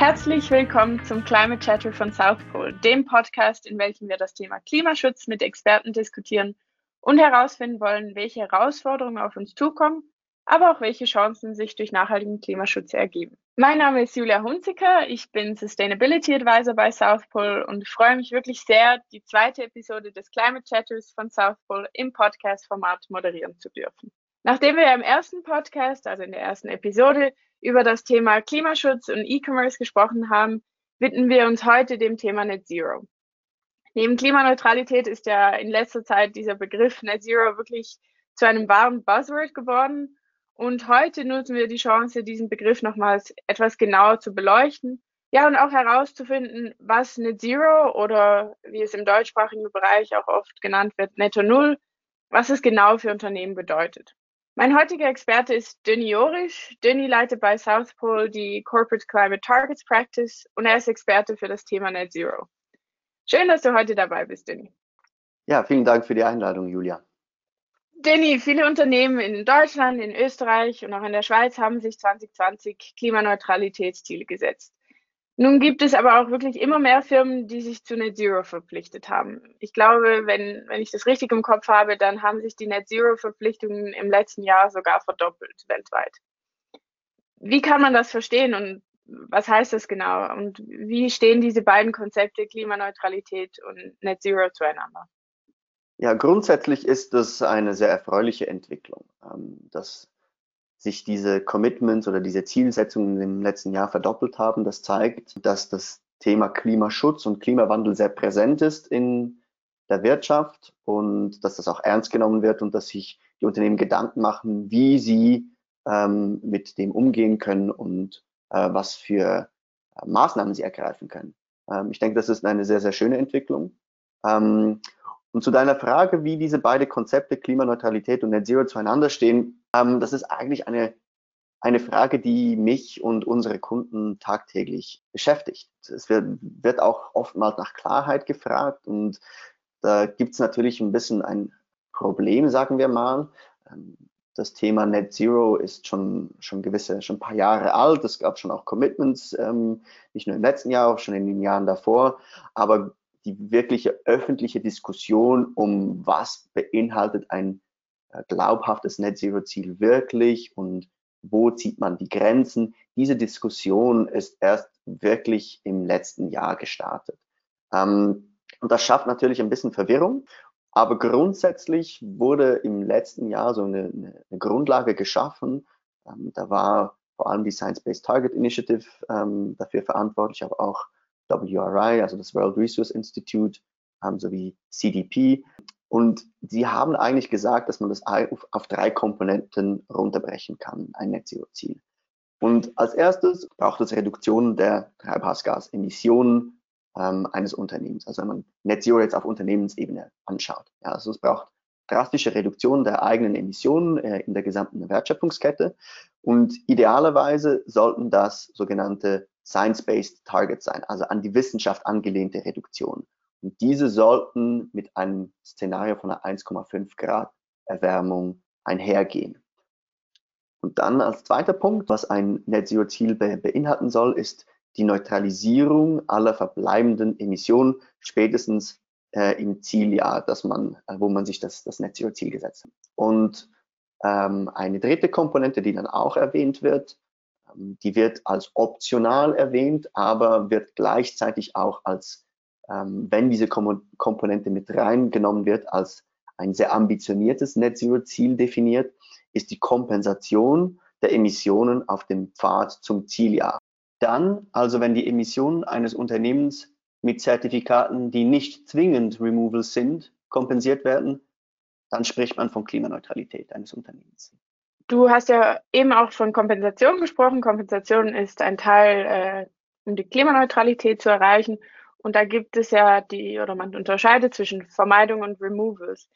Herzlich willkommen zum Climate Chatter von South Pole, dem Podcast, in welchem wir das Thema Klimaschutz mit Experten diskutieren und herausfinden wollen, welche Herausforderungen auf uns zukommen, aber auch welche Chancen sich durch nachhaltigen Klimaschutz ergeben. Mein Name ist Julia Hunziker, ich bin Sustainability Advisor bei South Pole und freue mich wirklich sehr, die zweite Episode des Climate Chatters von South Pole im Podcast-Format moderieren zu dürfen. Nachdem wir im ersten Podcast, also in der ersten Episode, über das Thema Klimaschutz und E-Commerce gesprochen haben, widmen wir uns heute dem Thema Net Zero. Neben Klimaneutralität ist ja in letzter Zeit dieser Begriff Net Zero wirklich zu einem wahren Buzzword geworden. Und heute nutzen wir die Chance, diesen Begriff nochmals etwas genauer zu beleuchten. Ja, und auch herauszufinden, was Net Zero oder wie es im deutschsprachigen Bereich auch oft genannt wird, Netto Null, was es genau für Unternehmen bedeutet. Mein heutiger Experte ist Dönny Jorisch. Dönny leitet bei South Pole die Corporate Climate Targets Practice und er ist Experte für das Thema Net Zero. Schön, dass du heute dabei bist, Dönny. Ja, vielen Dank für die Einladung, Julia. Danny, viele Unternehmen in Deutschland, in Österreich und auch in der Schweiz haben sich 2020 Klimaneutralitätsziele gesetzt. Nun gibt es aber auch wirklich immer mehr Firmen, die sich zu Net Zero verpflichtet haben. Ich glaube, wenn, wenn ich das richtig im Kopf habe, dann haben sich die Net Zero Verpflichtungen im letzten Jahr sogar verdoppelt weltweit. Wie kann man das verstehen und was heißt das genau? Und wie stehen diese beiden Konzepte Klimaneutralität und Net Zero zueinander? Ja, grundsätzlich ist das eine sehr erfreuliche Entwicklung, ähm, dass sich diese Commitments oder diese Zielsetzungen im letzten Jahr verdoppelt haben. Das zeigt, dass das Thema Klimaschutz und Klimawandel sehr präsent ist in der Wirtschaft und dass das auch ernst genommen wird und dass sich die Unternehmen Gedanken machen, wie sie ähm, mit dem umgehen können und äh, was für äh, Maßnahmen sie ergreifen können. Ähm, ich denke, das ist eine sehr, sehr schöne Entwicklung. Ähm, und zu deiner Frage, wie diese beiden Konzepte Klimaneutralität und Net Zero zueinander stehen, ähm, das ist eigentlich eine, eine Frage, die mich und unsere Kunden tagtäglich beschäftigt. Es wird, wird auch oftmals nach Klarheit gefragt und da gibt es natürlich ein bisschen ein Problem, sagen wir mal. Ähm, das Thema Net Zero ist schon, schon gewisse, schon ein paar Jahre alt. Es gab schon auch Commitments, ähm, nicht nur im letzten Jahr, auch schon in den Jahren davor. Aber die wirkliche öffentliche Diskussion um was beinhaltet ein äh, glaubhaftes Net Zero Ziel wirklich und wo zieht man die Grenzen. Diese Diskussion ist erst wirklich im letzten Jahr gestartet. Ähm, und das schafft natürlich ein bisschen Verwirrung. Aber grundsätzlich wurde im letzten Jahr so eine, eine Grundlage geschaffen. Ähm, da war vor allem die Science-Based Target Initiative ähm, dafür verantwortlich, aber auch WRI, also das World Resource Institute, ähm, sowie CDP. Und sie haben eigentlich gesagt, dass man das auf, auf drei Komponenten runterbrechen kann, ein Net Zero Ziel. Und als erstes braucht es Reduktion der Treibhausgasemissionen ähm, eines Unternehmens. Also wenn man Net Zero jetzt auf Unternehmensebene anschaut. Ja, also es braucht drastische Reduktion der eigenen Emissionen äh, in der gesamten Wertschöpfungskette. Und idealerweise sollten das sogenannte Science-Based Targets sein, also an die Wissenschaft angelehnte Reduktion. Und diese sollten mit einem Szenario von einer 1,5 Grad Erwärmung einhergehen. Und dann als zweiter Punkt, was ein Net Zero Ziel be beinhalten soll, ist die Neutralisierung aller verbleibenden Emissionen spätestens äh, im Zieljahr, dass man, äh, wo man sich das, das Net Zero Ziel gesetzt hat. Und ähm, eine dritte Komponente, die dann auch erwähnt wird, ähm, die wird als optional erwähnt, aber wird gleichzeitig auch als, wenn diese Komponente mit reingenommen wird, als ein sehr ambitioniertes Net Zero Ziel definiert, ist die Kompensation der Emissionen auf dem Pfad zum Zieljahr. Dann, also wenn die Emissionen eines Unternehmens mit Zertifikaten, die nicht zwingend Removal sind, kompensiert werden, dann spricht man von Klimaneutralität eines Unternehmens. Du hast ja eben auch von Kompensation gesprochen. Kompensation ist ein Teil, äh, um die Klimaneutralität zu erreichen. Und da gibt es ja die, oder man unterscheidet zwischen Vermeidung und Removals.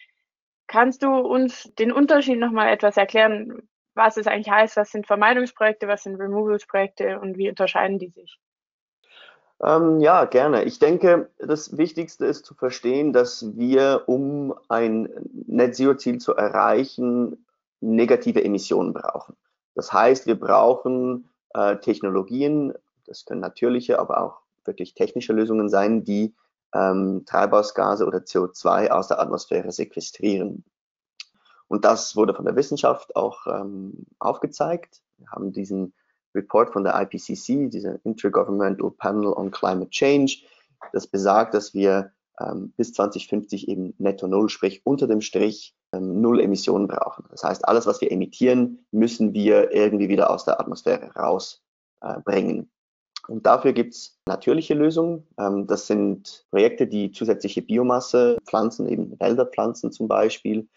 Kannst du uns den Unterschied nochmal etwas erklären, was es eigentlich heißt? Was sind Vermeidungsprojekte, was sind Removals-Projekte und wie unterscheiden die sich? Ähm, ja, gerne. Ich denke, das Wichtigste ist zu verstehen, dass wir, um ein Net-Zero-Ziel zu erreichen, negative Emissionen brauchen. Das heißt, wir brauchen äh, Technologien, das können natürliche, aber auch wirklich technische Lösungen sein, die ähm, Treibhausgase oder CO2 aus der Atmosphäre sequestrieren. Und das wurde von der Wissenschaft auch ähm, aufgezeigt. Wir haben diesen Report von der IPCC, dieser Intergovernmental Panel on Climate Change, das besagt, dass wir ähm, bis 2050 eben netto null, sprich unter dem Strich ähm, null Emissionen brauchen. Das heißt, alles, was wir emittieren, müssen wir irgendwie wieder aus der Atmosphäre rausbringen. Äh, und dafür gibt's natürliche Lösungen. Ähm, das sind Projekte, die zusätzliche Biomasse pflanzen, eben Wälder pflanzen zum Beispiel.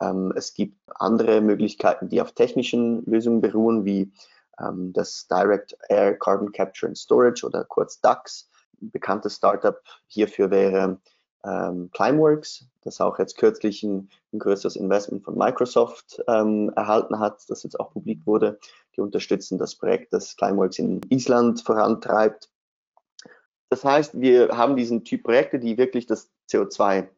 Ähm, es gibt andere Möglichkeiten, die auf technischen Lösungen beruhen, wie ähm, das Direct Air Carbon Capture and Storage oder kurz DAX. Ein bekanntes Startup hierfür wäre ähm, Climeworks, das auch jetzt kürzlich ein, ein größeres Investment von Microsoft ähm, erhalten hat, das jetzt auch publik wurde. Die unterstützen das Projekt, das Climeworks in Island vorantreibt. Das heißt, wir haben diesen Typ Projekte, die wirklich das CO2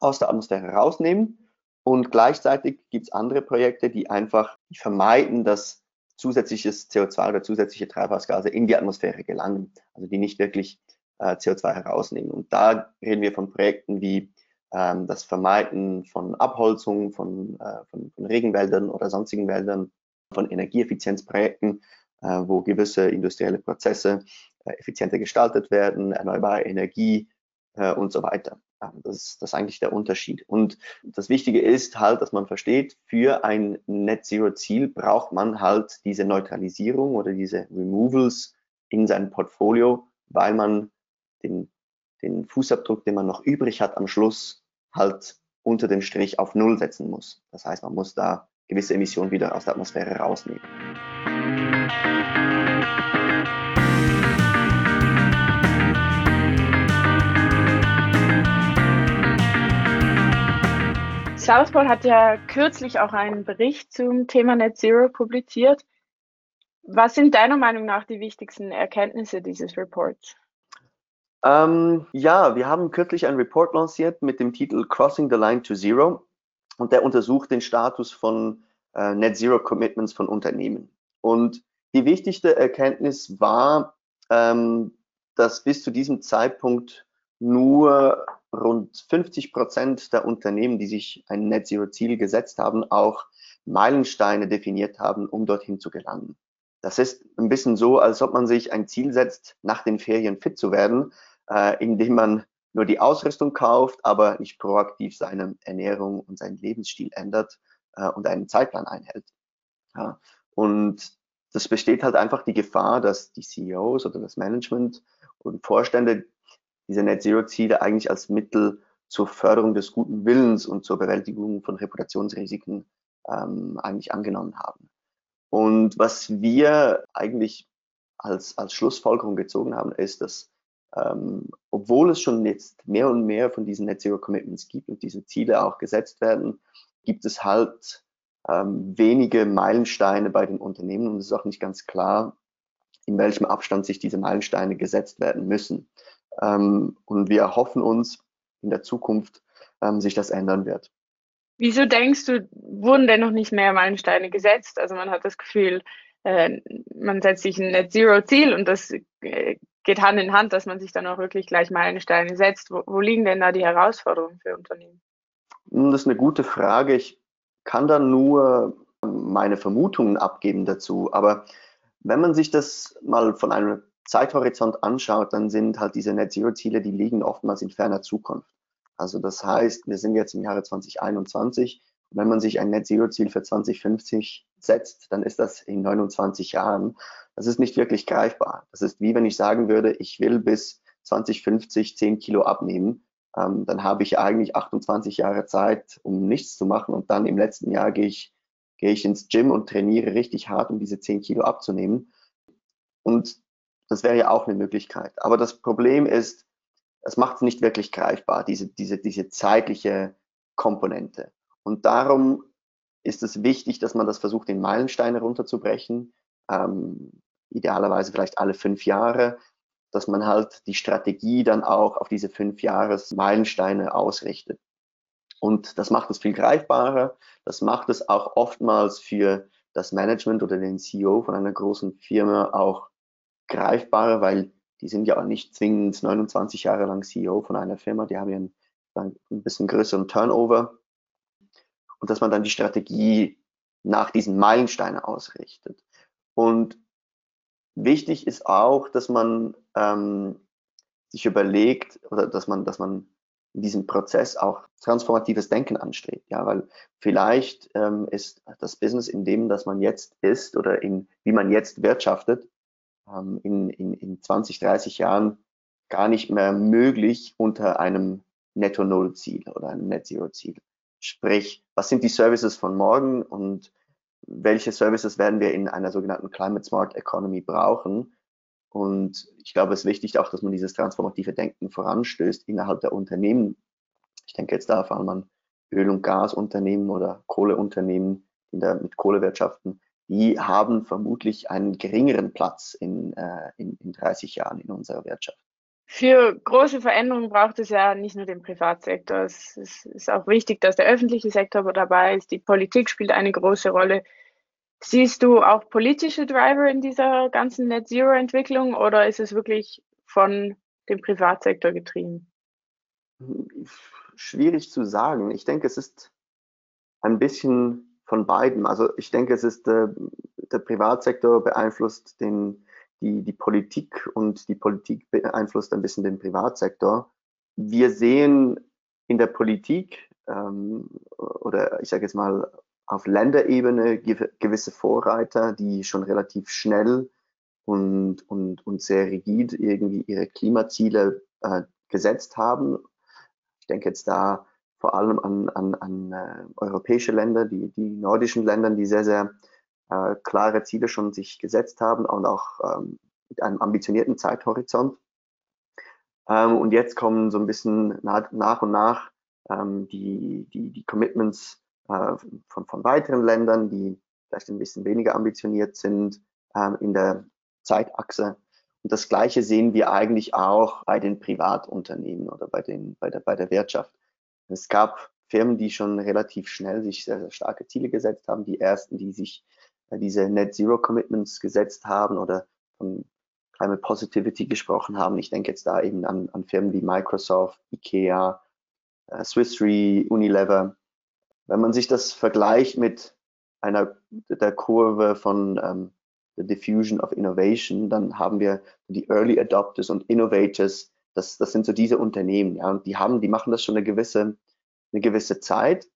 aus der Atmosphäre rausnehmen. Und gleichzeitig gibt es andere Projekte, die einfach vermeiden, dass zusätzliches CO2 oder zusätzliche Treibhausgase in die Atmosphäre gelangen. Also die nicht wirklich CO2 herausnehmen. Und da reden wir von Projekten wie ähm, das Vermeiden von Abholzung von, äh, von, von Regenwäldern oder sonstigen Wäldern, von Energieeffizienzprojekten, äh, wo gewisse industrielle Prozesse äh, effizienter gestaltet werden, erneuerbare Energie äh, und so weiter. Das ist, das ist eigentlich der Unterschied. Und das Wichtige ist halt, dass man versteht, für ein Net Zero Ziel braucht man halt diese Neutralisierung oder diese Removals in seinem Portfolio, weil man den, den Fußabdruck, den man noch übrig hat am Schluss, halt unter dem Strich auf Null setzen muss. Das heißt, man muss da gewisse Emissionen wieder aus der Atmosphäre rausnehmen. Southpol hat ja kürzlich auch einen Bericht zum Thema Net Zero publiziert. Was sind deiner Meinung nach die wichtigsten Erkenntnisse dieses Reports? Ähm, ja, wir haben kürzlich einen Report lanciert mit dem Titel Crossing the Line to Zero und der untersucht den Status von äh, Net Zero Commitments von Unternehmen. Und die wichtigste Erkenntnis war, ähm, dass bis zu diesem Zeitpunkt nur rund 50 Prozent der Unternehmen, die sich ein Net Zero Ziel gesetzt haben, auch Meilensteine definiert haben, um dorthin zu gelangen. Das ist ein bisschen so, als ob man sich ein Ziel setzt, nach den Ferien fit zu werden, äh, indem man nur die Ausrüstung kauft, aber nicht proaktiv seine Ernährung und seinen Lebensstil ändert äh, und einen Zeitplan einhält. Ja. Und das besteht halt einfach die Gefahr, dass die CEOs oder das Management und Vorstände diese Net Zero Ziele eigentlich als Mittel zur Förderung des guten Willens und zur Bewältigung von Reputationsrisiken ähm, eigentlich angenommen haben. Und was wir eigentlich als, als Schlussfolgerung gezogen haben, ist, dass ähm, obwohl es schon jetzt mehr und mehr von diesen Net Zero Commitments gibt und diese Ziele auch gesetzt werden, gibt es halt ähm, wenige Meilensteine bei den Unternehmen und es ist auch nicht ganz klar, in welchem Abstand sich diese Meilensteine gesetzt werden müssen. Ähm, und wir hoffen uns in der Zukunft, ähm, sich das ändern wird. Wieso denkst du, wurden denn noch nicht mehr Meilensteine gesetzt? Also man hat das Gefühl, äh, man setzt sich ein Net Zero Ziel und das äh, geht Hand in Hand, dass man sich dann auch wirklich gleich Meilensteine setzt. Wo, wo liegen denn da die Herausforderungen für Unternehmen? Hm, das ist eine gute Frage. Ich kann da nur meine Vermutungen abgeben dazu. Aber wenn man sich das mal von einem Zeithorizont anschaut, dann sind halt diese Net Zero Ziele, die liegen oftmals in ferner Zukunft. Also das heißt, wir sind jetzt im Jahre 2021. Wenn man sich ein Net Zero Ziel für 2050 setzt, dann ist das in 29 Jahren. Das ist nicht wirklich greifbar. Das ist wie wenn ich sagen würde, ich will bis 2050 10 Kilo abnehmen. Ähm, dann habe ich eigentlich 28 Jahre Zeit, um nichts zu machen. Und dann im letzten Jahr gehe ich, gehe ich ins Gym und trainiere richtig hart, um diese 10 Kilo abzunehmen. Und das wäre ja auch eine Möglichkeit. Aber das Problem ist, es macht es nicht wirklich greifbar, diese, diese, diese zeitliche Komponente. Und darum ist es wichtig, dass man das versucht, in Meilensteine runterzubrechen. Ähm, idealerweise vielleicht alle fünf Jahre, dass man halt die Strategie dann auch auf diese fünf Jahres Meilensteine ausrichtet. Und das macht es viel greifbarer. Das macht es auch oftmals für das Management oder den CEO von einer großen Firma auch greifbarer, weil die sind ja auch nicht zwingend 29 Jahre lang CEO von einer Firma, die haben ja einen, ein bisschen größeren Turnover und dass man dann die Strategie nach diesen Meilensteinen ausrichtet. Und wichtig ist auch, dass man ähm, sich überlegt oder dass man, dass man in diesem Prozess auch transformatives Denken anstrebt. Ja, weil vielleicht ähm, ist das Business, in dem das man jetzt ist oder in wie man jetzt wirtschaftet, in, in, in 20, 30 Jahren gar nicht mehr möglich unter einem Netto-Null-Ziel oder einem Net-Zero-Ziel. Sprich, was sind die Services von morgen und welche Services werden wir in einer sogenannten Climate Smart Economy brauchen? Und ich glaube, es ist wichtig auch, dass man dieses transformative Denken voranstößt innerhalb der Unternehmen. Ich denke jetzt da vor allem an Öl- und Gasunternehmen oder Kohleunternehmen der, mit Kohlewirtschaften. Die haben vermutlich einen geringeren Platz in, äh, in, in 30 Jahren in unserer Wirtschaft. Für große Veränderungen braucht es ja nicht nur den Privatsektor. Es ist auch wichtig, dass der öffentliche Sektor dabei ist. Die Politik spielt eine große Rolle. Siehst du auch politische Driver in dieser ganzen Net Zero Entwicklung oder ist es wirklich von dem Privatsektor getrieben? Schwierig zu sagen. Ich denke, es ist ein bisschen von beiden. Also ich denke, es ist äh, der Privatsektor beeinflusst den, die, die Politik und die Politik beeinflusst ein bisschen den Privatsektor. Wir sehen in der Politik ähm, oder ich sage jetzt mal auf Länderebene gewisse Vorreiter, die schon relativ schnell und, und, und sehr rigid irgendwie ihre Klimaziele äh, gesetzt haben. Ich denke jetzt da vor allem an, an, an äh, europäische Länder, die, die nordischen Länder, die sehr, sehr äh, klare Ziele schon sich gesetzt haben und auch ähm, mit einem ambitionierten Zeithorizont. Ähm, und jetzt kommen so ein bisschen nach, nach und nach ähm, die, die, die Commitments äh, von, von weiteren Ländern, die vielleicht ein bisschen weniger ambitioniert sind ähm, in der Zeitachse. Und das Gleiche sehen wir eigentlich auch bei den Privatunternehmen oder bei, den, bei, der, bei der Wirtschaft. Es gab Firmen, die schon relativ schnell sich sehr, sehr starke Ziele gesetzt haben. Die ersten, die sich äh, diese Net Zero Commitments gesetzt haben oder von Climate Positivity gesprochen haben. Ich denke jetzt da eben an, an Firmen wie Microsoft, IKEA, äh, Swiss Re, Unilever, wenn man sich das vergleicht mit einer der Kurve von ähm, the Diffusion of Innovation, dann haben wir die Early Adopters und Innovators. Das, das sind so diese Unternehmen, ja, und die haben, die machen das schon eine gewisse, eine gewisse Zeit.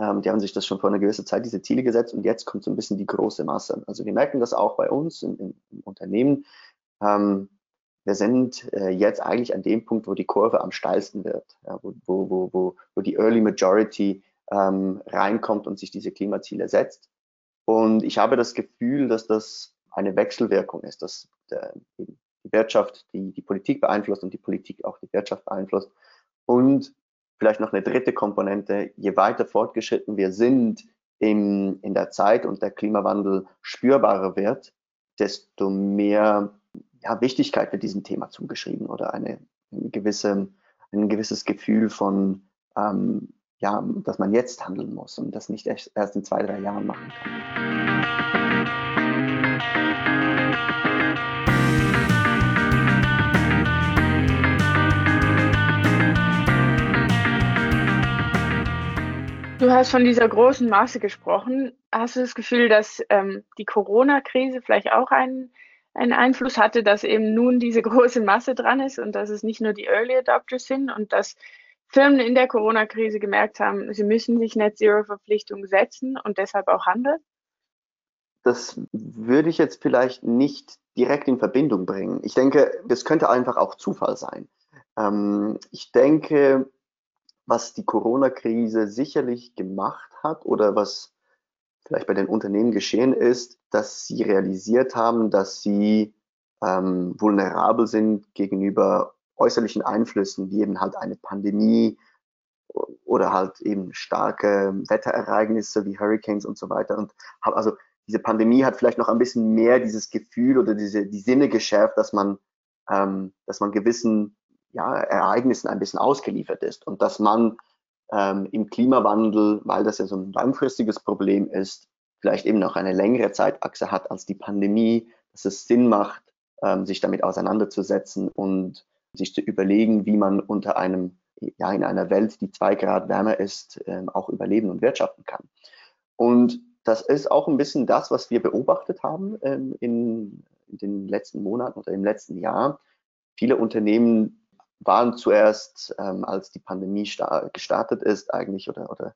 Ähm, die haben sich das schon vor einer gewissen Zeit diese Ziele gesetzt und jetzt kommt so ein bisschen die große Masse. Also wir merken das auch bei uns im, im, im Unternehmen. Ähm, wir sind äh, jetzt eigentlich an dem Punkt, wo die Kurve am steilsten wird, ja, wo, wo, wo, wo die Early Majority ähm, reinkommt und sich diese Klimaziele setzt. Und ich habe das Gefühl, dass das eine Wechselwirkung ist, dass der, die Wirtschaft die, die Politik beeinflusst und die Politik auch die Wirtschaft beeinflusst. Und vielleicht noch eine dritte Komponente, je weiter fortgeschritten wir sind in, in der Zeit und der Klimawandel spürbarer wird, desto mehr ja, Wichtigkeit wird diesem Thema zugeschrieben oder eine, eine gewisse, ein gewisses Gefühl von ähm, ja, dass man jetzt handeln muss und das nicht erst in zwei, drei Jahren machen kann. Hast von dieser großen Masse gesprochen. Hast du das Gefühl, dass ähm, die Corona-Krise vielleicht auch einen, einen Einfluss hatte, dass eben nun diese große Masse dran ist und dass es nicht nur die Early Adopters sind und dass Firmen in der Corona-Krise gemerkt haben, sie müssen sich Net-Zero-Verpflichtungen setzen und deshalb auch handeln? Das würde ich jetzt vielleicht nicht direkt in Verbindung bringen. Ich denke, das könnte einfach auch Zufall sein. Ähm, ich denke, was die Corona-Krise sicherlich gemacht hat oder was vielleicht bei den Unternehmen geschehen ist, dass sie realisiert haben, dass sie ähm, vulnerabel sind gegenüber äußerlichen Einflüssen, wie eben halt eine Pandemie oder halt eben starke Wetterereignisse wie Hurricanes und so weiter. Und also diese Pandemie hat vielleicht noch ein bisschen mehr dieses Gefühl oder diese die Sinne geschärft, dass man ähm, dass man gewissen ja, Ereignissen ein bisschen ausgeliefert ist und dass man ähm, im Klimawandel, weil das ja so ein langfristiges Problem ist, vielleicht eben noch eine längere Zeitachse hat als die Pandemie, dass es Sinn macht, ähm, sich damit auseinanderzusetzen und sich zu überlegen, wie man unter einem, ja, in einer Welt, die zwei Grad wärmer ist, ähm, auch überleben und wirtschaften kann. Und das ist auch ein bisschen das, was wir beobachtet haben ähm, in, in den letzten Monaten oder im letzten Jahr. Viele Unternehmen waren zuerst, ähm, als die Pandemie gestartet ist, eigentlich oder, oder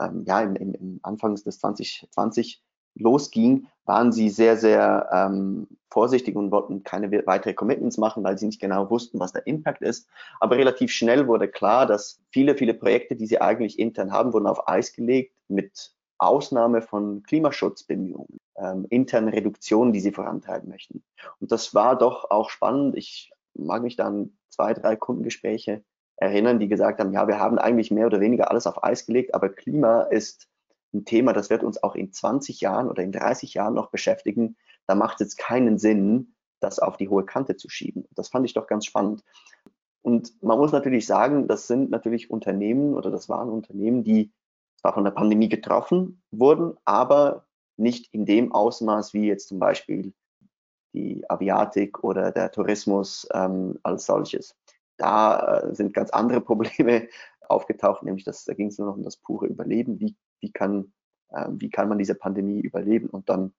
ähm, ja, im, im, im Anfangs des 2020 losging, waren sie sehr, sehr ähm, vorsichtig und wollten keine weitere Commitments machen, weil sie nicht genau wussten, was der Impact ist. Aber relativ schnell wurde klar, dass viele, viele Projekte, die sie eigentlich intern haben, wurden auf Eis gelegt mit Ausnahme von Klimaschutzbemühungen, ähm, internen Reduktionen, die sie vorantreiben möchten. Und das war doch auch spannend. Ich mag mich da an zwei, drei Kundengespräche erinnern, die gesagt haben, ja, wir haben eigentlich mehr oder weniger alles auf Eis gelegt, aber Klima ist ein Thema, das wird uns auch in 20 Jahren oder in 30 Jahren noch beschäftigen. Da macht es jetzt keinen Sinn, das auf die hohe Kante zu schieben. Das fand ich doch ganz spannend. Und man muss natürlich sagen, das sind natürlich Unternehmen oder das waren Unternehmen, die zwar von der Pandemie getroffen wurden, aber nicht in dem Ausmaß wie jetzt zum Beispiel die Aviatik oder der Tourismus ähm, als solches. Da äh, sind ganz andere Probleme aufgetaucht, nämlich dass, da ging es nur noch um das pure Überleben. Wie, wie, kann, äh, wie kann man diese Pandemie überleben und dann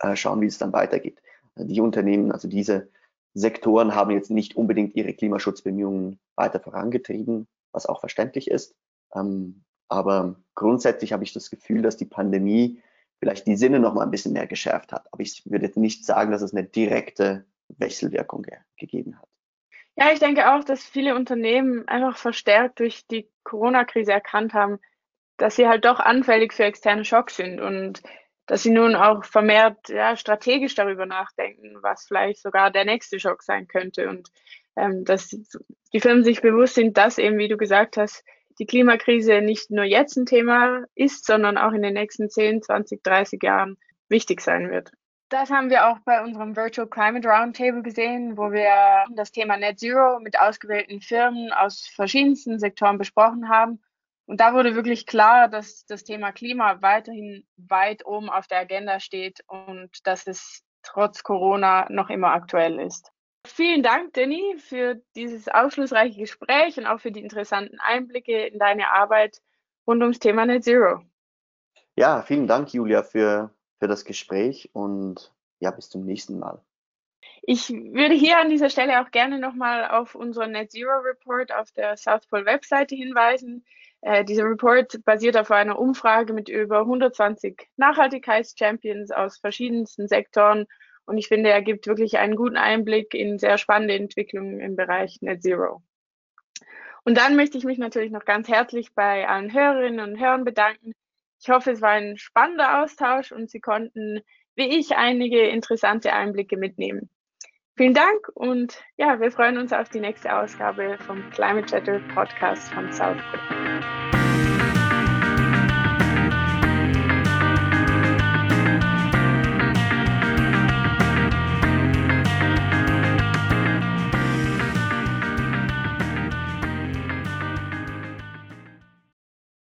äh, schauen, wie es dann weitergeht. Die Unternehmen, also diese Sektoren haben jetzt nicht unbedingt ihre Klimaschutzbemühungen weiter vorangetrieben, was auch verständlich ist. Ähm, aber grundsätzlich habe ich das Gefühl, dass die Pandemie vielleicht die Sinne noch mal ein bisschen mehr geschärft hat. Aber ich würde jetzt nicht sagen, dass es eine direkte Wechselwirkung ge gegeben hat. Ja, ich denke auch, dass viele Unternehmen einfach verstärkt durch die Corona-Krise erkannt haben, dass sie halt doch anfällig für externe Schocks sind und dass sie nun auch vermehrt ja, strategisch darüber nachdenken, was vielleicht sogar der nächste Schock sein könnte und ähm, dass die Firmen sich bewusst sind, dass eben, wie du gesagt hast, die Klimakrise nicht nur jetzt ein Thema ist, sondern auch in den nächsten 10, 20, 30 Jahren wichtig sein wird. Das haben wir auch bei unserem Virtual Climate Roundtable gesehen, wo wir das Thema Net Zero mit ausgewählten Firmen aus verschiedensten Sektoren besprochen haben. Und da wurde wirklich klar, dass das Thema Klima weiterhin weit oben auf der Agenda steht und dass es trotz Corona noch immer aktuell ist. Vielen Dank, Danny, für dieses aufschlussreiche Gespräch und auch für die interessanten Einblicke in deine Arbeit rund ums Thema Net Zero. Ja, vielen Dank, Julia, für für das Gespräch und ja, bis zum nächsten Mal. Ich würde hier an dieser Stelle auch gerne nochmal auf unseren Net Zero Report auf der South Pole Webseite hinweisen. Äh, dieser Report basiert auf einer Umfrage mit über 120 Nachhaltigkeitschampions aus verschiedensten Sektoren und ich finde, er gibt wirklich einen guten Einblick in sehr spannende Entwicklungen im Bereich Net Zero. Und dann möchte ich mich natürlich noch ganz herzlich bei allen Hörerinnen und Hörern bedanken, ich hoffe, es war ein spannender Austausch und Sie konnten, wie ich, einige interessante Einblicke mitnehmen. Vielen Dank und ja, wir freuen uns auf die nächste Ausgabe vom Climate Chatter Podcast von South Pole.